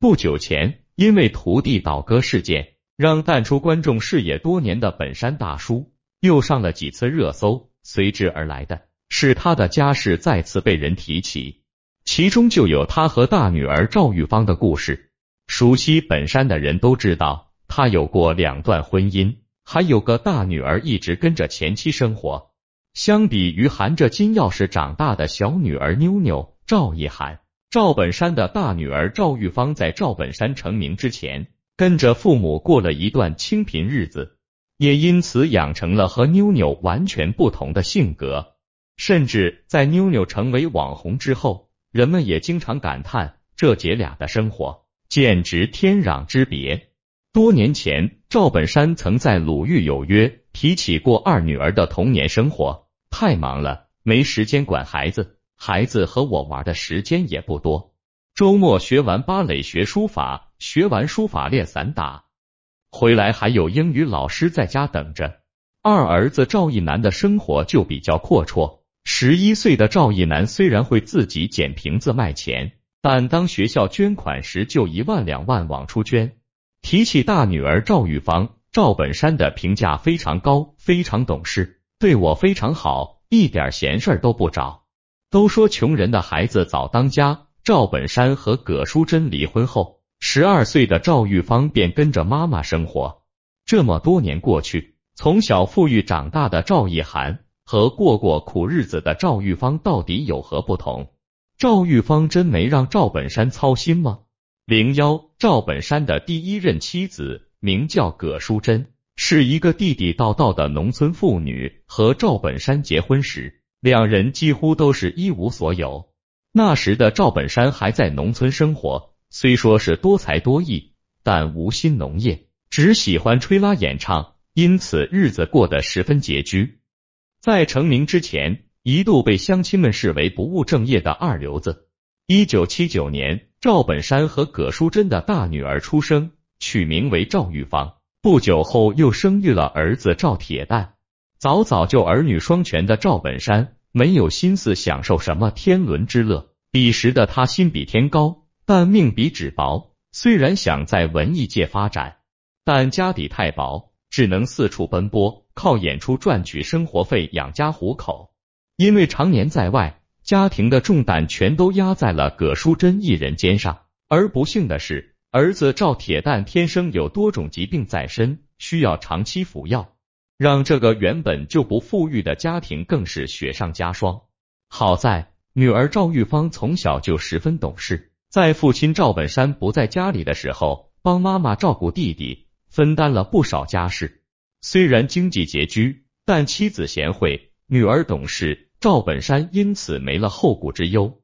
不久前，因为徒弟倒戈事件，让淡出观众视野多年的本山大叔又上了几次热搜，随之而来的是他的家世再次被人提起，其中就有他和大女儿赵玉芳的故事。熟悉本山的人都知道，他有过两段婚姻，还有个大女儿一直跟着前妻生活。相比于含着金钥匙长大的小女儿妞妞赵一涵。赵本山的大女儿赵玉芳在赵本山成名之前，跟着父母过了一段清贫日子，也因此养成了和妞妞完全不同的性格。甚至在妞妞成为网红之后，人们也经常感叹这姐俩的生活简直天壤之别。多年前，赵本山曾在《鲁豫有约》提起过二女儿的童年生活，太忙了，没时间管孩子。孩子和我玩的时间也不多，周末学完芭蕾学书法，学完书法练散打，回来还有英语老师在家等着。二儿子赵一楠的生活就比较阔绰，十一岁的赵一楠虽然会自己捡瓶子卖钱，但当学校捐款时就一万两万往出捐。提起大女儿赵玉芳，赵本山的评价非常高，非常懂事，对我非常好，一点闲事儿都不找。都说穷人的孩子早当家。赵本山和葛淑珍离婚后，十二岁的赵玉芳便跟着妈妈生活。这么多年过去，从小富裕长大的赵一涵和过过苦日子的赵玉芳到底有何不同？赵玉芳真没让赵本山操心吗？零幺，赵本山的第一任妻子名叫葛淑珍，是一个地地道道的农村妇女。和赵本山结婚时。两人几乎都是一无所有。那时的赵本山还在农村生活，虽说是多才多艺，但无心农业，只喜欢吹拉演唱，因此日子过得十分拮据。在成名之前，一度被乡亲们视为不务正业的二流子。一九七九年，赵本山和葛淑珍的大女儿出生，取名为赵玉芳。不久后，又生育了儿子赵铁蛋。早早就儿女双全的赵本山没有心思享受什么天伦之乐。彼时的他心比天高，但命比纸薄。虽然想在文艺界发展，但家底太薄，只能四处奔波，靠演出赚取生活费养家糊口。因为常年在外，家庭的重担全都压在了葛淑珍一人肩上。而不幸的是，儿子赵铁蛋天生有多种疾病在身，需要长期服药。让这个原本就不富裕的家庭更是雪上加霜。好在女儿赵玉芳从小就十分懂事，在父亲赵本山不在家里的时候，帮妈妈照顾弟弟，分担了不少家事。虽然经济拮据，但妻子贤惠，女儿懂事，赵本山因此没了后顾之忧，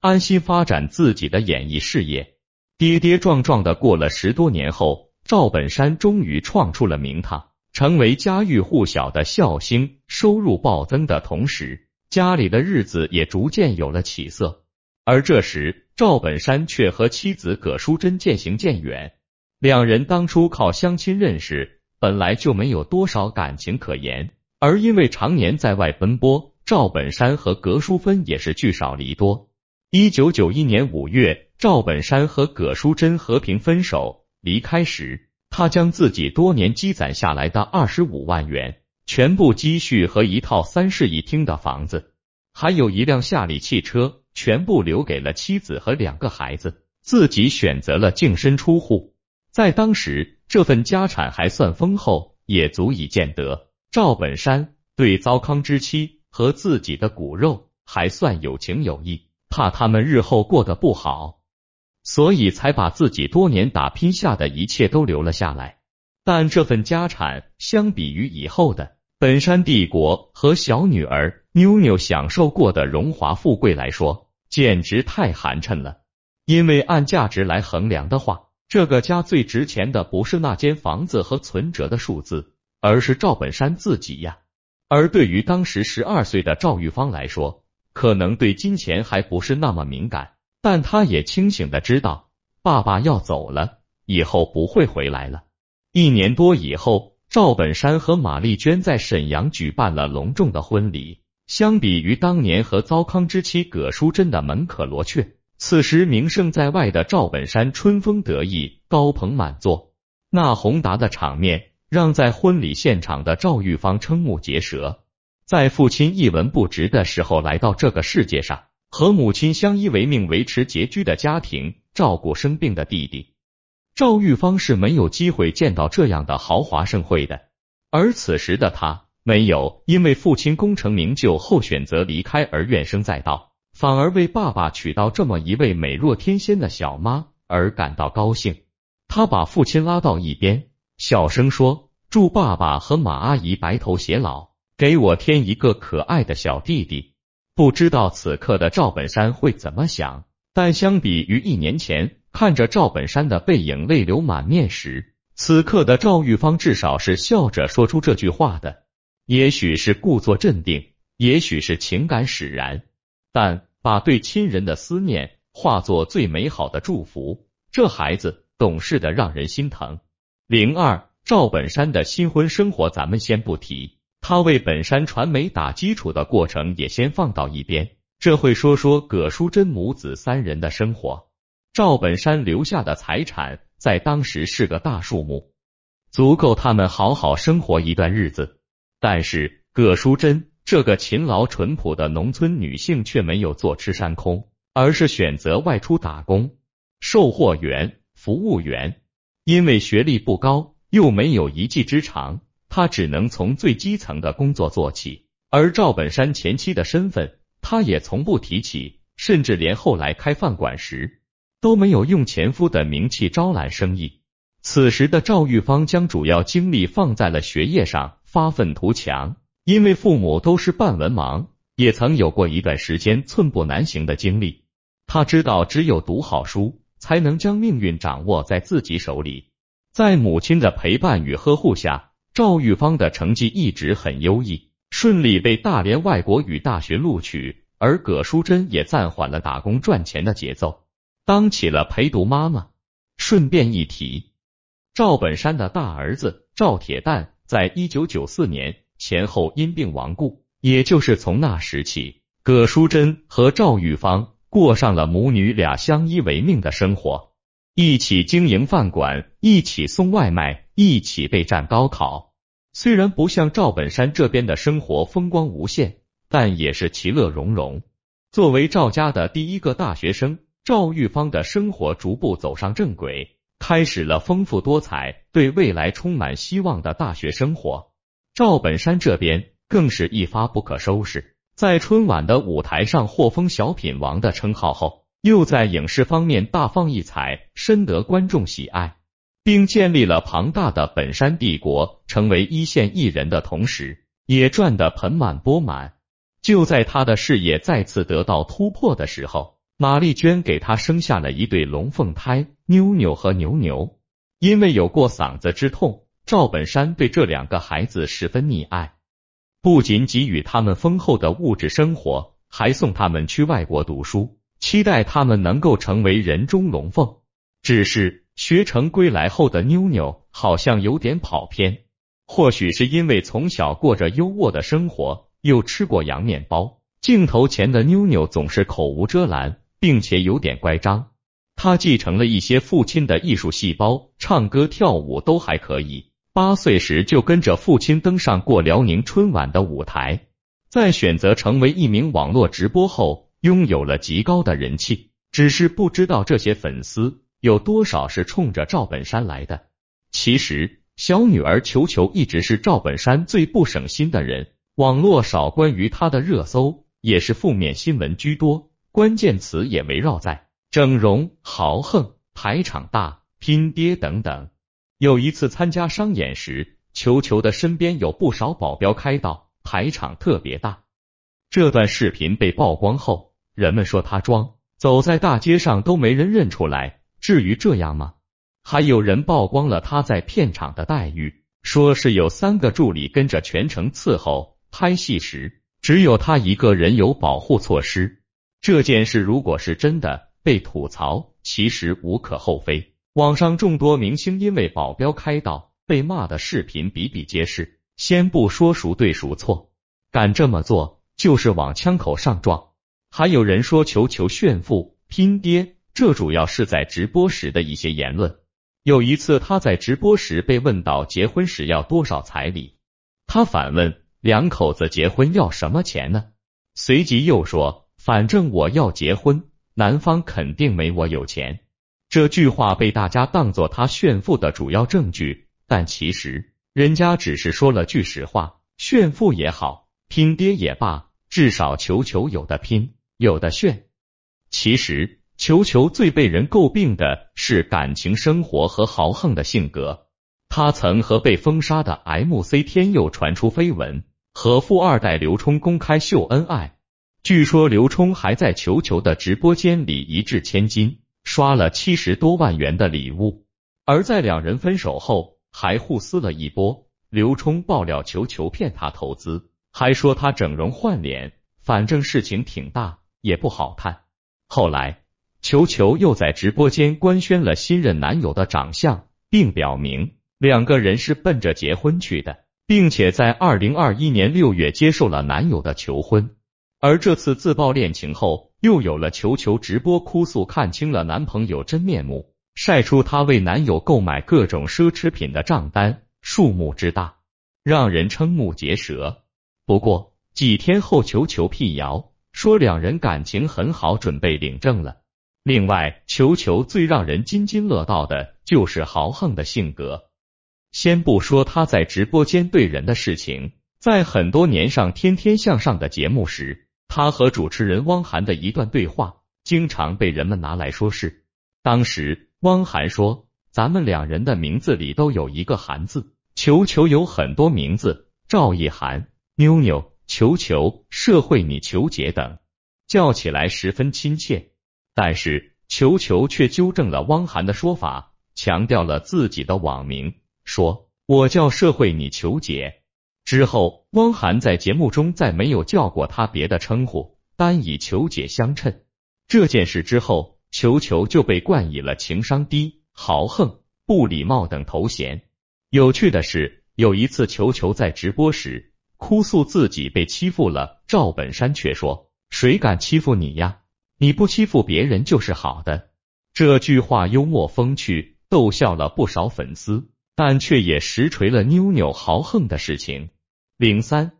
安心发展自己的演艺事业。跌跌撞撞的过了十多年后，赵本山终于创出了名堂。成为家喻户晓的笑星，收入暴增的同时，家里的日子也逐渐有了起色。而这时，赵本山却和妻子葛淑珍渐行渐远。两人当初靠相亲认识，本来就没有多少感情可言。而因为常年在外奔波，赵本山和葛淑芬也是聚少离多。一九九一年五月，赵本山和葛淑珍和平分手，离开时。他将自己多年积攒下来的二十五万元全部积蓄和一套三室一厅的房子，还有一辆夏利汽车，全部留给了妻子和两个孩子，自己选择了净身出户。在当时，这份家产还算丰厚，也足以见得赵本山对糟糠之妻和自己的骨肉还算有情有义，怕他们日后过得不好。所以才把自己多年打拼下的一切都留了下来，但这份家产相比于以后的本山帝国和小女儿妞妞享受过的荣华富贵来说，简直太寒碜了。因为按价值来衡量的话，这个家最值钱的不是那间房子和存折的数字，而是赵本山自己呀。而对于当时十二岁的赵玉芳来说，可能对金钱还不是那么敏感。但他也清醒的知道，爸爸要走了，以后不会回来了。一年多以后，赵本山和马丽娟在沈阳举办了隆重的婚礼。相比于当年和糟糠之妻葛淑珍的门可罗雀，此时名声在外的赵本山春风得意，高朋满座，那宏达的场面让在婚礼现场的赵玉芳瞠目结舌。在父亲一文不值的时候来到这个世界上，和母亲相依为命维持拮据的家庭，照顾生病的弟弟，赵玉芳是没有机会见到这样的豪华盛会的。而此时的他，没有因为父亲功成名就后选择离开而怨声载道。反而为爸爸娶到这么一位美若天仙的小妈而感到高兴。他把父亲拉到一边，小声说：“祝爸爸和马阿姨白头偕老，给我添一个可爱的小弟弟。”不知道此刻的赵本山会怎么想，但相比于一年前看着赵本山的背影泪流满面时，此刻的赵玉芳至少是笑着说出这句话的。也许是故作镇定，也许是情感使然。但把对亲人的思念化作最美好的祝福，这孩子懂事的让人心疼。零二赵本山的新婚生活咱们先不提，他为本山传媒打基础的过程也先放到一边。这会说说葛淑珍母子三人的生活。赵本山留下的财产在当时是个大数目，足够他们好好生活一段日子。但是葛淑珍。这个勤劳淳朴的农村女性却没有坐吃山空，而是选择外出打工，售货员、服务员。因为学历不高，又没有一技之长，他只能从最基层的工作做起。而赵本山前妻的身份，他也从不提起，甚至连后来开饭馆时，都没有用前夫的名气招揽生意。此时的赵玉芳将主要精力放在了学业上，发愤图强。因为父母都是半文盲，也曾有过一段时间寸步难行的经历。他知道，只有读好书，才能将命运掌握在自己手里。在母亲的陪伴与呵护下，赵玉芳的成绩一直很优异，顺利被大连外国语大学录取。而葛淑珍也暂缓了打工赚钱的节奏，当起了陪读妈妈。顺便一提，赵本山的大儿子赵铁蛋，在一九九四年。前后因病亡故，也就是从那时起，葛淑珍和赵玉芳过上了母女俩相依为命的生活，一起经营饭馆，一起送外卖，一起备战高考。虽然不像赵本山这边的生活风光无限，但也是其乐融融。作为赵家的第一个大学生，赵玉芳的生活逐步走上正轨，开始了丰富多彩、对未来充满希望的大学生活。赵本山这边更是一发不可收拾，在春晚的舞台上获封小品王的称号后，又在影视方面大放异彩，深得观众喜爱，并建立了庞大的本山帝国。成为一线艺人的同时，也赚得盆满钵满。就在他的事业再次得到突破的时候，马丽娟给他生下了一对龙凤胎，妞妞和牛牛。因为有过嗓子之痛。赵本山对这两个孩子十分溺爱，不仅给予他们丰厚的物质生活，还送他们去外国读书，期待他们能够成为人中龙凤。只是学成归来后的妞妞好像有点跑偏，或许是因为从小过着优渥的生活，又吃过洋面包，镜头前的妞妞总是口无遮拦，并且有点乖张。她继承了一些父亲的艺术细胞，唱歌跳舞都还可以。八岁时就跟着父亲登上过辽宁春晚的舞台，在选择成为一名网络直播后，拥有了极高的人气。只是不知道这些粉丝有多少是冲着赵本山来的。其实，小女儿球球一直是赵本山最不省心的人，网络少关于她的热搜也是负面新闻居多，关键词也围绕在整容、豪横、排场大、拼爹等等。有一次参加商演时，球球的身边有不少保镖开道，排场特别大。这段视频被曝光后，人们说他装，走在大街上都没人认出来，至于这样吗？还有人曝光了他在片场的待遇，说是有三个助理跟着全程伺候，拍戏时只有他一个人有保护措施。这件事如果是真的，被吐槽其实无可厚非。网上众多明星因为保镖开道被骂的视频比比皆是，先不说孰对孰错，敢这么做就是往枪口上撞。还有人说球球炫富，拼爹，这主要是在直播时的一些言论。有一次他在直播时被问到结婚时要多少彩礼，他反问两口子结婚要什么钱呢？随即又说反正我要结婚，男方肯定没我有钱。这句话被大家当作他炫富的主要证据，但其实人家只是说了句实话，炫富也好，拼爹也罢，至少球球有的拼，有的炫。其实。球球最被人诟病的是感情生活和豪横的性格。他曾和被封杀的 MC 天佑传出绯闻，和富二代刘冲公开秀恩爱。据说刘冲还在球球的直播间里一掷千金，刷了七十多万元的礼物。而在两人分手后，还互撕了一波。刘冲爆料球球骗他投资，还说他整容换脸，反正事情挺大，也不好看。后来。球球又在直播间官宣了新任男友的长相，并表明两个人是奔着结婚去的，并且在二零二一年六月接受了男友的求婚。而这次自曝恋情后，又有了球球直播哭诉看清了男朋友真面目，晒出她为男友购买各种奢侈品的账单，数目之大，让人瞠目结舌。不过几天后，球球辟谣说两人感情很好，准备领证了。另外，球球最让人津津乐道的就是豪横的性格。先不说他在直播间对人的事情，在很多年上《天天向上》的节目时，他和主持人汪涵的一段对话，经常被人们拿来说事。当时，汪涵说：“咱们两人的名字里都有一个‘涵’字，球球有很多名字，赵一涵、妞妞、球球、社会你、球姐等，叫起来十分亲切。”但是球球却纠正了汪涵的说法，强调了自己的网名，说我叫社会你球姐。之后，汪涵在节目中再没有叫过他别的称呼，单以球姐相称。这件事之后，球球就被冠以了情商低、豪横、不礼貌等头衔。有趣的是，有一次球球在直播时哭诉自己被欺负了，赵本山却说：“谁敢欺负你呀？”你不欺负别人就是好的。这句话幽默风趣，逗笑了不少粉丝，但却也实锤了妞妞豪横的事情。零三，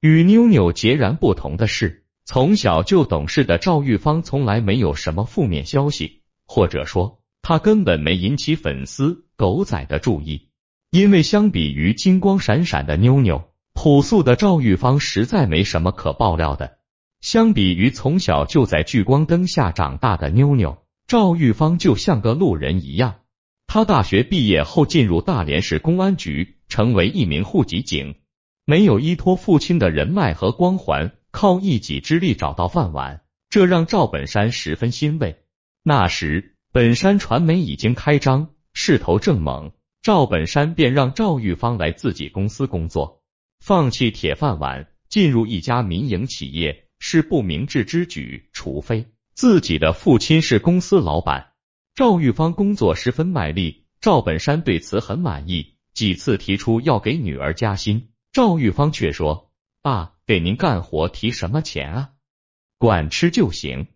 与妞妞截然不同的是，从小就懂事的赵玉芳从来没有什么负面消息，或者说她根本没引起粉丝狗仔的注意。因为相比于金光闪闪的妞妞，朴素的赵玉芳实在没什么可爆料的。相比于从小就在聚光灯下长大的妞妞，赵玉芳就像个路人一样。她大学毕业后进入大连市公安局，成为一名户籍警，没有依托父亲的人脉和光环，靠一己之力找到饭碗，这让赵本山十分欣慰。那时，本山传媒已经开张，势头正猛，赵本山便让赵玉芳来自己公司工作，放弃铁饭碗，进入一家民营企业。是不明智之举，除非自己的父亲是公司老板。赵玉芳工作十分卖力，赵本山对此很满意，几次提出要给女儿加薪，赵玉芳却说：“爸，给您干活提什么钱啊？管吃就行。”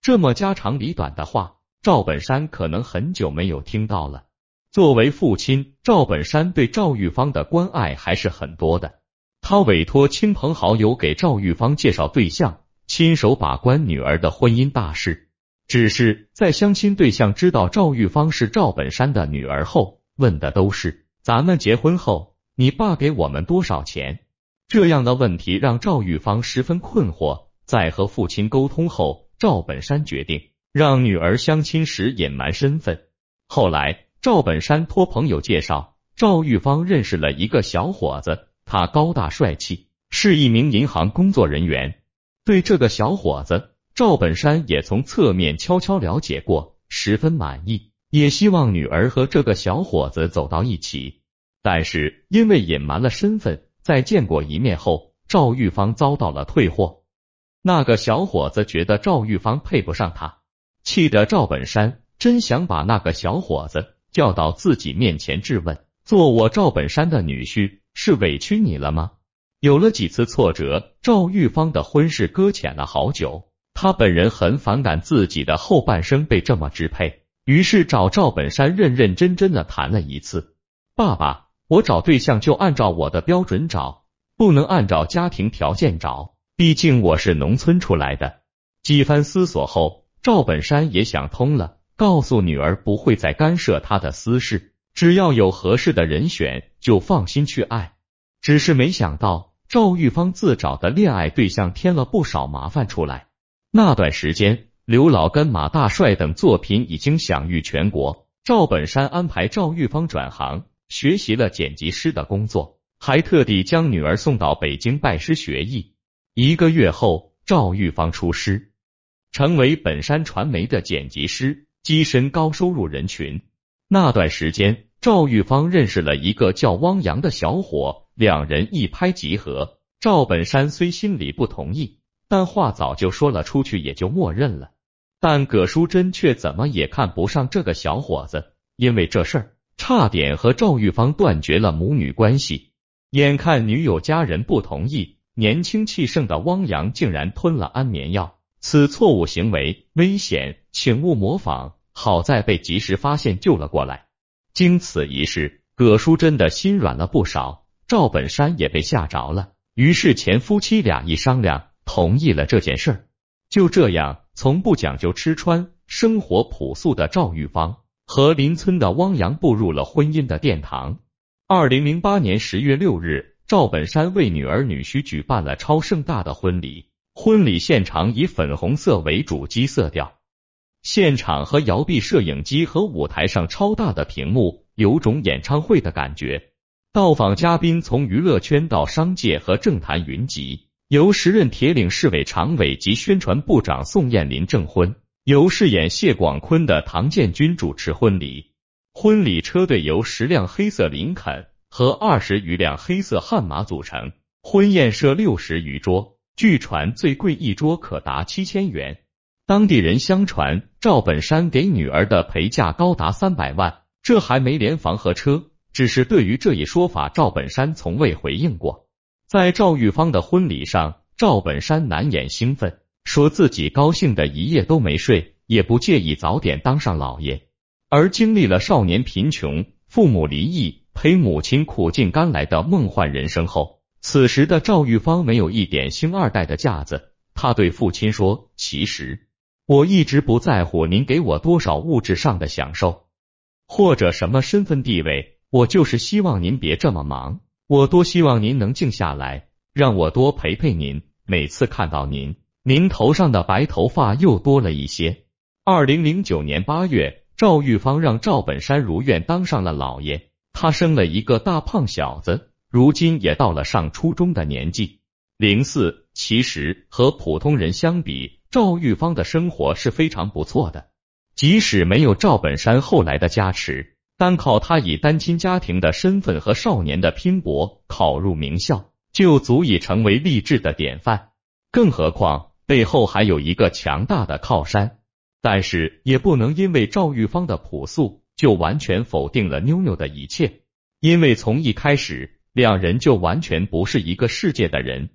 这么家长里短的话，赵本山可能很久没有听到了。作为父亲，赵本山对赵玉芳的关爱还是很多的。他委托亲朋好友给赵玉芳介绍对象，亲手把关女儿的婚姻大事。只是在相亲对象知道赵玉芳是赵本山的女儿后，问的都是咱们结婚后你爸给我们多少钱？这样的问题让赵玉芳十分困惑。在和父亲沟通后，赵本山决定让女儿相亲时隐瞒身份。后来，赵本山托朋友介绍，赵玉芳认识了一个小伙子。他高大帅气，是一名银行工作人员。对这个小伙子，赵本山也从侧面悄悄了解过，十分满意，也希望女儿和这个小伙子走到一起。但是因为隐瞒了身份，在见过一面后，赵玉芳遭到了退货。那个小伙子觉得赵玉芳配不上他，气得赵本山真想把那个小伙子叫到自己面前质问：做我赵本山的女婿。是委屈你了吗？有了几次挫折，赵玉芳的婚事搁浅了好久。她本人很反感自己的后半生被这么支配，于是找赵本山认认真真的谈了一次。爸爸，我找对象就按照我的标准找，不能按照家庭条件找，毕竟我是农村出来的。几番思索后，赵本山也想通了，告诉女儿不会再干涉他的私事，只要有合适的人选，就放心去爱。只是没想到，赵玉芳自找的恋爱对象添了不少麻烦出来。那段时间，刘老根、马大帅等作品已经享誉全国。赵本山安排赵玉芳转行，学习了剪辑师的工作，还特地将女儿送到北京拜师学艺。一个月后，赵玉芳出师，成为本山传媒的剪辑师，跻身高收入人群。那段时间，赵玉芳认识了一个叫汪洋的小伙，两人一拍即合。赵本山虽心里不同意。但话早就说了出去，也就默认了。但葛淑珍却怎么也看不上这个小伙子，因为这事儿差点和赵玉芳断绝了母女关系。眼看女友家人不同意，年轻气盛的汪洋竟然吞了安眠药，此错误行为危险，请勿模仿。好在被及时发现，救了过来。经此一事，葛淑珍的心软了不少，赵本山也被吓着了。于是前夫妻俩一商量。同意了这件事儿，就这样，从不讲究吃穿、生活朴素的赵玉芳和邻村的汪洋步入了婚姻的殿堂。二零零八年十月六日，赵本山为女儿女婿举办了超盛大的婚礼，婚礼现场以粉红色为主基色调，现场和摇臂摄影机和舞台上超大的屏幕，有种演唱会的感觉。到访嘉宾从娱乐圈到商界和政坛云集。由时任铁岭市委常委及宣传部长宋燕林证婚，由饰演谢广坤的唐建军主持婚礼。婚礼车队由十辆黑色林肯和二十余辆黑色悍马组成。婚宴设六十余桌，据传最贵一桌可达七千元。当地人相传，赵本山给女儿的陪嫁高达三百万，这还没连房和车。只是对于这一说法，赵本山从未回应过。在赵玉芳的婚礼上，赵本山难掩兴奋，说自己高兴的一夜都没睡，也不介意早点当上老爷。而经历了少年贫穷、父母离异、陪母亲苦尽甘来的梦幻人生后，此时的赵玉芳没有一点星二代的架子。他对父亲说：“其实我一直不在乎您给我多少物质上的享受，或者什么身份地位，我就是希望您别这么忙。”我多希望您能静下来，让我多陪陪您。每次看到您，您头上的白头发又多了一些。二零零九年八月，赵玉芳让赵本山如愿当上了老爷，他生了一个大胖小子，如今也到了上初中的年纪。零四，其实和普通人相比，赵玉芳的生活是非常不错的，即使没有赵本山后来的加持。单靠他以单亲家庭的身份和少年的拼搏考入名校，就足以成为励志的典范。更何况背后还有一个强大的靠山。但是也不能因为赵玉芳的朴素，就完全否定了妞妞的一切。因为从一开始，两人就完全不是一个世界的人。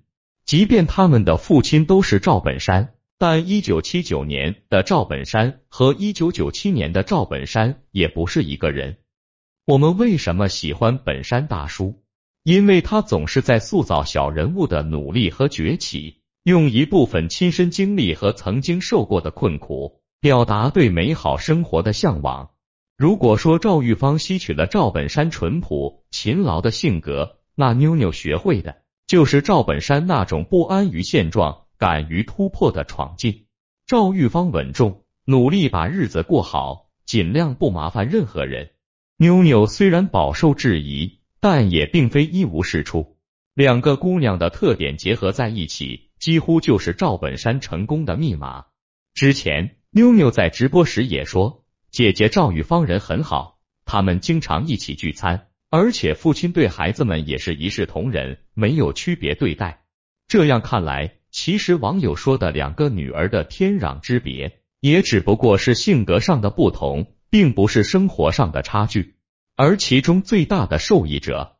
即便他们的父亲都是赵本山。但一九七九年的赵本山和一九九七年的赵本山也不是一个人。我们为什么喜欢本山大叔？因为他总是在塑造小人物的努力和崛起，用一部分亲身经历和曾经受过的困苦，表达对美好生活的向往。如果说赵玉芳吸取了赵本山淳朴勤劳的性格，那妞妞学会的就是赵本山那种不安于现状。敢于突破的闯进，赵玉芳稳重努力把日子过好，尽量不麻烦任何人。妞妞虽然饱受质疑，但也并非一无是处。两个姑娘的特点结合在一起，几乎就是赵本山成功的密码。之前妞妞在直播时也说，姐姐赵玉芳人很好，他们经常一起聚餐，而且父亲对孩子们也是一视同仁，没有区别对待。这样看来。其实网友说的两个女儿的天壤之别，也只不过是性格上的不同，并不是生活上的差距。而其中最大的受益者，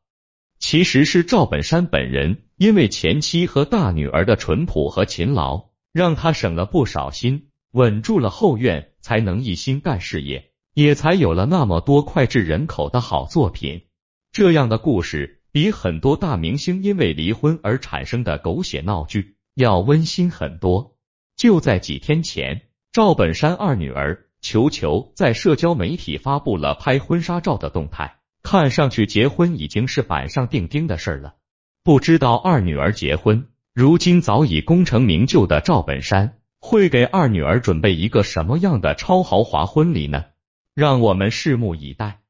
其实是赵本山本人，因为前妻和大女儿的淳朴和勤劳，让他省了不少心，稳住了后院，才能一心干事业，也才有了那么多脍炙人口的好作品。这样的故事比很多大明星因为离婚而产生的狗血闹剧要温馨很多。就在几天前，赵本山二女儿球球在社交媒体发布了拍婚纱照的动态，看上去结婚已经是板上钉钉的事儿了。不知道二女儿结婚，如今早已功成名就的赵本山会给二女儿准备一个什么样的超豪华婚礼呢？让我们拭目以待。